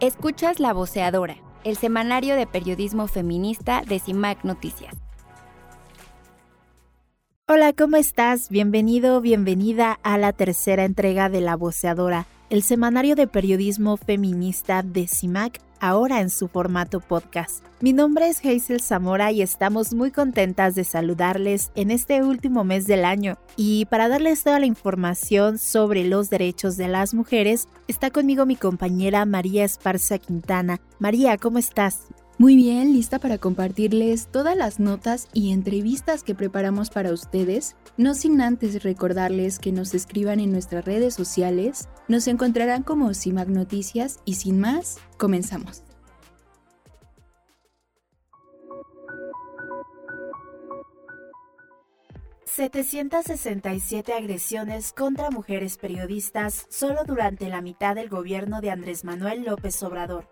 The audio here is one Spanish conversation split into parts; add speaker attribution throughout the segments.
Speaker 1: Escuchas La Voceadora, el semanario de periodismo feminista de CIMAC Noticias.
Speaker 2: Hola, ¿cómo estás? Bienvenido, bienvenida a la tercera entrega de La Voceadora, el semanario de periodismo feminista de CIMAC ahora en su formato podcast. Mi nombre es Hazel Zamora y estamos muy contentas de saludarles en este último mes del año. Y para darles toda la información sobre los derechos de las mujeres, está conmigo mi compañera María Esparza Quintana. María, ¿cómo estás?
Speaker 3: Muy bien, lista para compartirles todas las notas y entrevistas que preparamos para ustedes, no sin antes recordarles que nos escriban en nuestras redes sociales, nos encontrarán como CIMAC Noticias y sin más, comenzamos.
Speaker 2: ...767 agresiones contra mujeres periodistas solo durante la mitad del gobierno de Andrés Manuel López Obrador.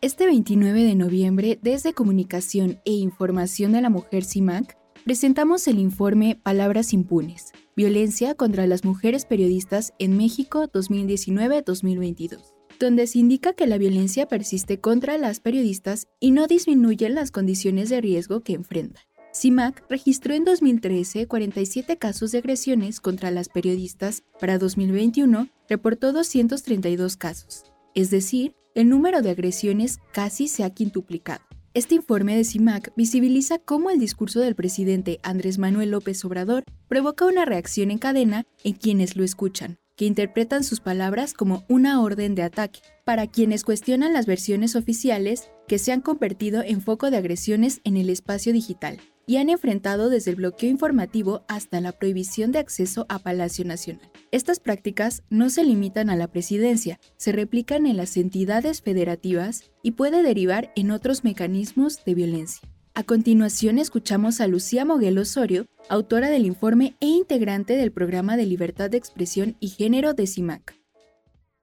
Speaker 3: Este 29 de noviembre, desde Comunicación e Información de la Mujer CIMAC, presentamos el informe Palabras Impunes, Violencia contra las Mujeres Periodistas en México 2019-2022, donde se indica que la violencia persiste contra las periodistas y no disminuyen las condiciones de riesgo que enfrentan. CIMAC registró en 2013 47 casos de agresiones contra las periodistas, para 2021 reportó 232 casos, es decir, el número de agresiones casi se ha quintuplicado. Este informe de CIMAC visibiliza cómo el discurso del presidente Andrés Manuel López Obrador provoca una reacción en cadena en quienes lo escuchan, que interpretan sus palabras como una orden de ataque, para quienes cuestionan las versiones oficiales que se han convertido en foco de agresiones en el espacio digital y han enfrentado desde el bloqueo informativo hasta la prohibición de acceso a Palacio Nacional. Estas prácticas no se limitan a la presidencia, se replican en las entidades federativas y puede derivar en otros mecanismos de violencia. A continuación escuchamos a Lucía Moguel Osorio, autora del informe e integrante del programa de libertad de expresión y género de CIMAC.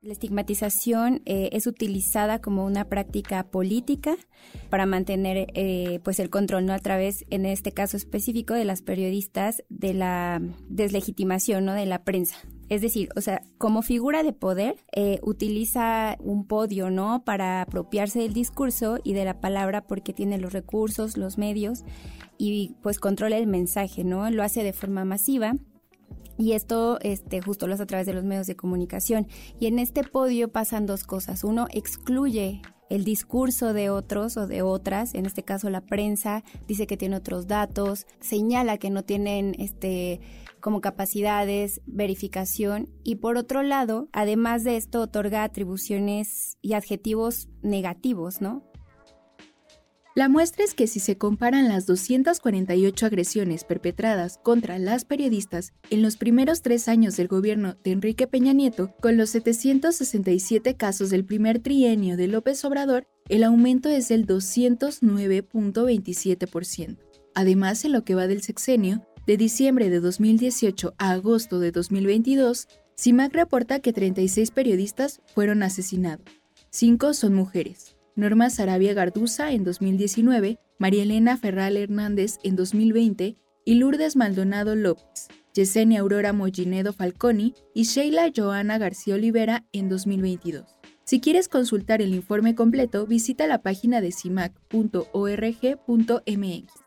Speaker 1: La estigmatización eh, es utilizada como una práctica política para mantener eh, pues el control, ¿no? A través, en este caso específico, de las periodistas, de la deslegitimación, ¿no? De la prensa. Es decir, o sea, como figura de poder, eh, utiliza un podio, ¿no? Para apropiarse del discurso y de la palabra porque tiene los recursos, los medios y pues controla el mensaje, ¿no? Lo hace de forma masiva y esto este, justo lo hace a través de los medios de comunicación. Y en este podio pasan dos cosas. Uno, excluye el discurso de otros o de otras, en este caso la prensa, dice que tiene otros datos, señala que no tienen este como capacidades, verificación y por otro lado, además de esto otorga atribuciones y adjetivos negativos, ¿no?
Speaker 3: La muestra es que si se comparan las 248 agresiones perpetradas contra las periodistas en los primeros tres años del gobierno de Enrique Peña Nieto con los 767 casos del primer trienio de López Obrador, el aumento es del 209.27%. Además, en lo que va del sexenio, de diciembre de 2018 a agosto de 2022, CIMAC reporta que 36 periodistas fueron asesinados. Cinco son mujeres. Norma Sarabia Garduza en 2019, María Elena Ferral Hernández en 2020 y Lourdes Maldonado López, Yesenia Aurora Mollinedo Falconi y Sheila Joana García Olivera en 2022. Si quieres consultar el informe completo, visita la página de cimac.org.mx.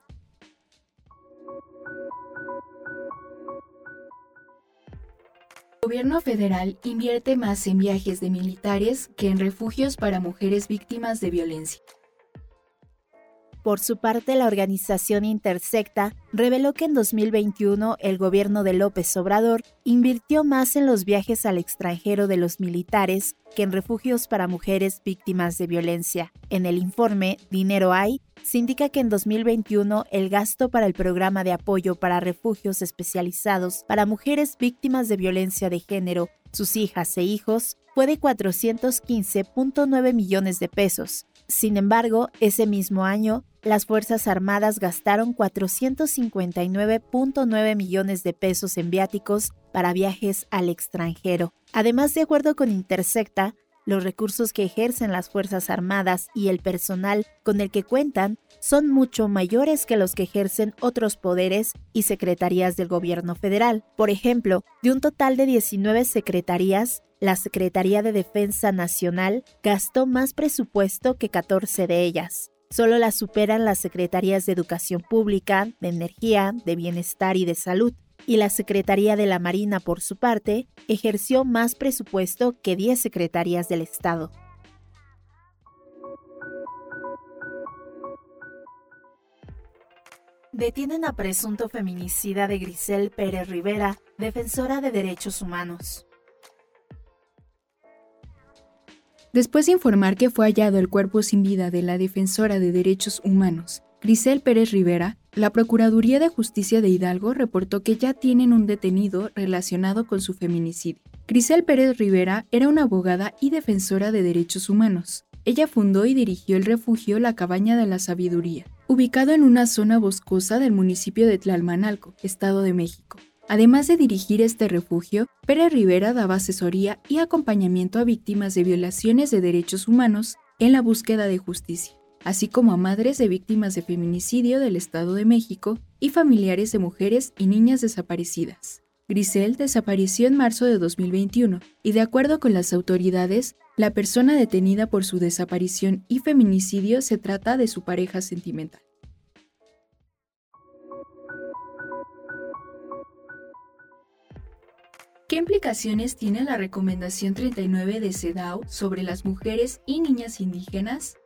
Speaker 3: gobierno federal invierte más en viajes de militares que en refugios para mujeres víctimas de violencia.
Speaker 2: Por su parte, la organización Intersecta reveló que en 2021 el gobierno de López Obrador invirtió más en los viajes al extranjero de los militares que en refugios para mujeres víctimas de violencia. En el informe Dinero hay, se indica que en 2021 el gasto para el programa de apoyo para refugios especializados para mujeres víctimas de violencia de género, sus hijas e hijos, fue de 415.9 millones de pesos. Sin embargo, ese mismo año, las Fuerzas Armadas gastaron 459.9 millones de pesos en viáticos para viajes al extranjero. Además, de acuerdo con Intersecta, los recursos que ejercen las Fuerzas Armadas y el personal con el que cuentan son mucho mayores que los que ejercen otros poderes y secretarías del gobierno federal. Por ejemplo, de un total de 19 secretarías, la Secretaría de Defensa Nacional gastó más presupuesto que 14 de ellas. Solo las superan las Secretarías de Educación Pública, de Energía, de Bienestar y de Salud, y la Secretaría de la Marina, por su parte, ejerció más presupuesto que 10 secretarías del Estado. Detienen a presunto feminicida de Grisel Pérez Rivera, defensora de derechos humanos.
Speaker 3: Después de informar que fue hallado el cuerpo sin vida de la defensora de derechos humanos, Grisel Pérez Rivera, la Procuraduría de Justicia de Hidalgo reportó que ya tienen un detenido relacionado con su feminicidio. Grisel Pérez Rivera era una abogada y defensora de derechos humanos. Ella fundó y dirigió el refugio La Cabaña de la Sabiduría, ubicado en una zona boscosa del municipio de Tlalmanalco, Estado de México. Además de dirigir este refugio, Pérez Rivera daba asesoría y acompañamiento a víctimas de violaciones de derechos humanos en la búsqueda de justicia, así como a madres de víctimas de feminicidio del Estado de México y familiares de mujeres y niñas desaparecidas. Grisel desapareció en marzo de 2021 y de acuerdo con las autoridades, la persona detenida por su desaparición y feminicidio se trata de su pareja sentimental. Implicaciones tiene la recomendación 39 de CEDAW sobre las mujeres y niñas indígenas?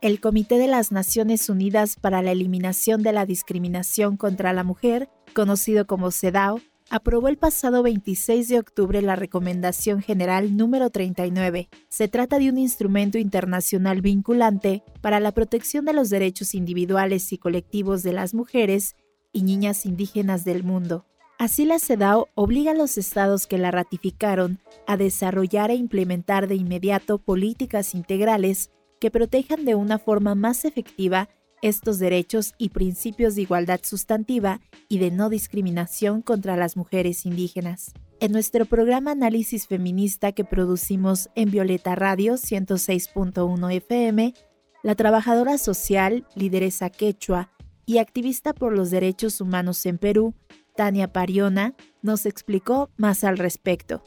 Speaker 2: El Comité de las Naciones Unidas para la Eliminación de la Discriminación contra la Mujer, conocido como CEDAW, aprobó el pasado 26 de octubre la Recomendación General número 39. Se trata de un instrumento internacional vinculante para la protección de los derechos individuales y colectivos de las mujeres y niñas indígenas del mundo. Así la CEDAW obliga a los estados que la ratificaron a desarrollar e implementar de inmediato políticas integrales que protejan de una forma más efectiva estos derechos y principios de igualdad sustantiva y de no discriminación contra las mujeres indígenas. En nuestro programa Análisis Feminista que producimos en Violeta Radio 106.1 FM, la trabajadora social, lideresa quechua y activista por los derechos humanos en Perú, Tania Pariona nos explicó más al respecto.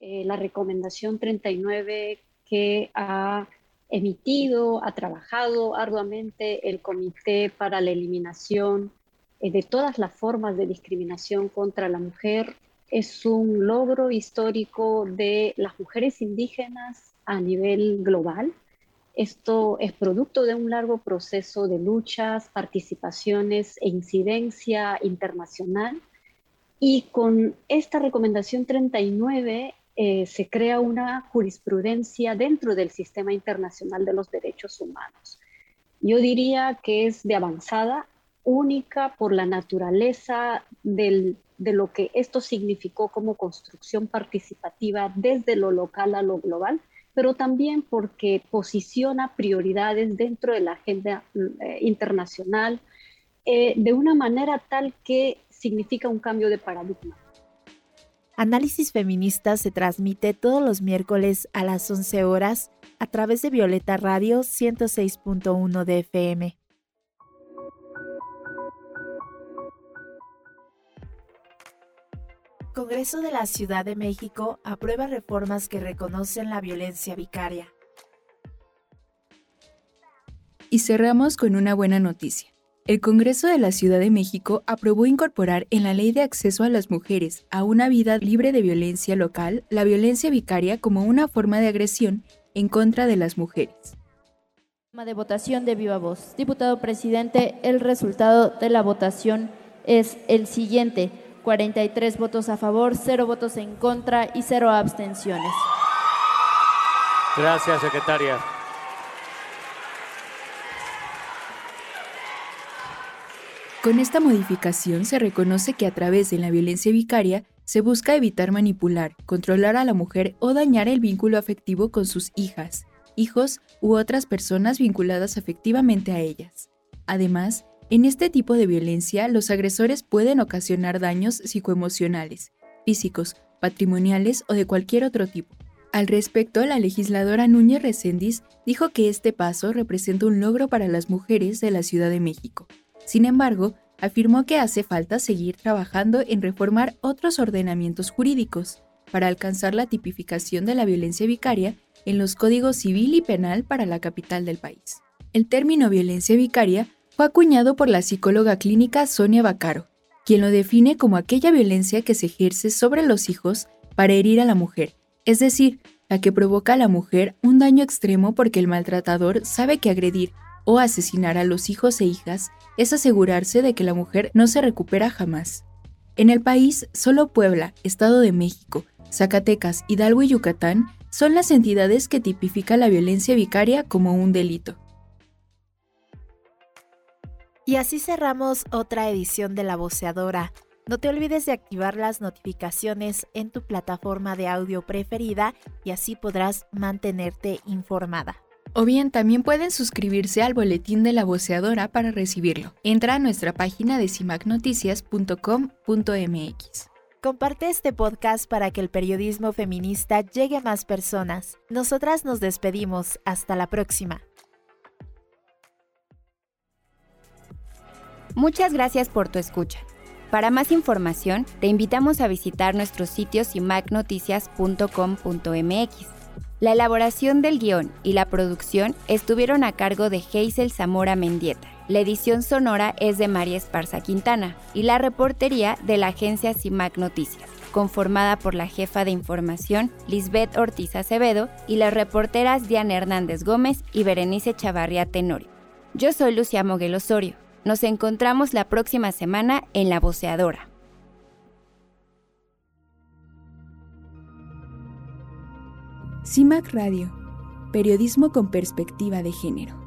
Speaker 4: Eh, la recomendación 39 que ha emitido, ha trabajado arduamente el Comité para la Eliminación eh, de todas las formas de discriminación contra la mujer es un logro histórico de las mujeres indígenas a nivel global esto es producto de un largo proceso de luchas, participaciones e incidencia internacional. Y con esta recomendación 39 eh, se crea una jurisprudencia dentro del sistema internacional de los derechos humanos. Yo diría que es de avanzada, única por la naturaleza de lo que esto significó como construcción participativa desde lo local a lo global pero también porque posiciona prioridades dentro de la agenda eh, internacional eh, de una manera tal que significa un cambio de paradigma.
Speaker 2: Análisis Feminista se transmite todos los miércoles a las 11 horas a través de Violeta Radio 106.1 de FM. Congreso de la Ciudad de México aprueba reformas que reconocen la violencia vicaria.
Speaker 3: Y cerramos con una buena noticia. El Congreso de la Ciudad de México aprobó incorporar en la Ley de Acceso a las Mujeres a una vida libre de violencia local la violencia vicaria como una forma de agresión en contra de las mujeres.
Speaker 5: De votación de viva voz. Diputado presidente, el resultado de la votación es el siguiente. 43 votos a favor, 0 votos en contra y 0 abstenciones.
Speaker 6: Gracias, secretaria.
Speaker 3: Con esta modificación se reconoce que a través de la violencia vicaria se busca evitar manipular, controlar a la mujer o dañar el vínculo afectivo con sus hijas, hijos u otras personas vinculadas afectivamente a ellas. Además, en este tipo de violencia, los agresores pueden ocasionar daños psicoemocionales, físicos, patrimoniales o de cualquier otro tipo. Al respecto, la legisladora Núñez Recendis dijo que este paso representa un logro para las mujeres de la Ciudad de México. Sin embargo, afirmó que hace falta seguir trabajando en reformar otros ordenamientos jurídicos para alcanzar la tipificación de la violencia vicaria en los códigos civil y penal para la capital del país. El término violencia vicaria fue acuñado por la psicóloga clínica Sonia Bacaro, quien lo define como aquella violencia que se ejerce sobre los hijos para herir a la mujer, es decir, la que provoca a la mujer un daño extremo porque el maltratador sabe que agredir o asesinar a los hijos e hijas es asegurarse de que la mujer no se recupera jamás. En el país, solo Puebla, Estado de México, Zacatecas, Hidalgo y Yucatán son las entidades que tipifican la violencia vicaria como un delito.
Speaker 2: Y así cerramos otra edición de La Voceadora. No te olvides de activar las notificaciones en tu plataforma de audio preferida y así podrás mantenerte informada.
Speaker 3: O bien también pueden suscribirse al boletín de la voceadora para recibirlo. Entra a nuestra página de cimacnoticias.com.mx.
Speaker 2: Comparte este podcast para que el periodismo feminista llegue a más personas. Nosotras nos despedimos. Hasta la próxima.
Speaker 1: Muchas gracias por tu escucha. Para más información, te invitamos a visitar nuestros sitios cimacnoticias.com.mx la elaboración del guion y la producción estuvieron a cargo de Hazel Zamora Mendieta. La edición sonora es de María Esparza Quintana y la reportería de la agencia CIMAC Noticias, conformada por la jefa de información Lisbeth Ortiz Acevedo y las reporteras Diana Hernández Gómez y Berenice Chavarría Tenorio. Yo soy Lucia Moguel Osorio. Nos encontramos la próxima semana en La Voceadora.
Speaker 3: CIMAC Radio, periodismo con perspectiva de género.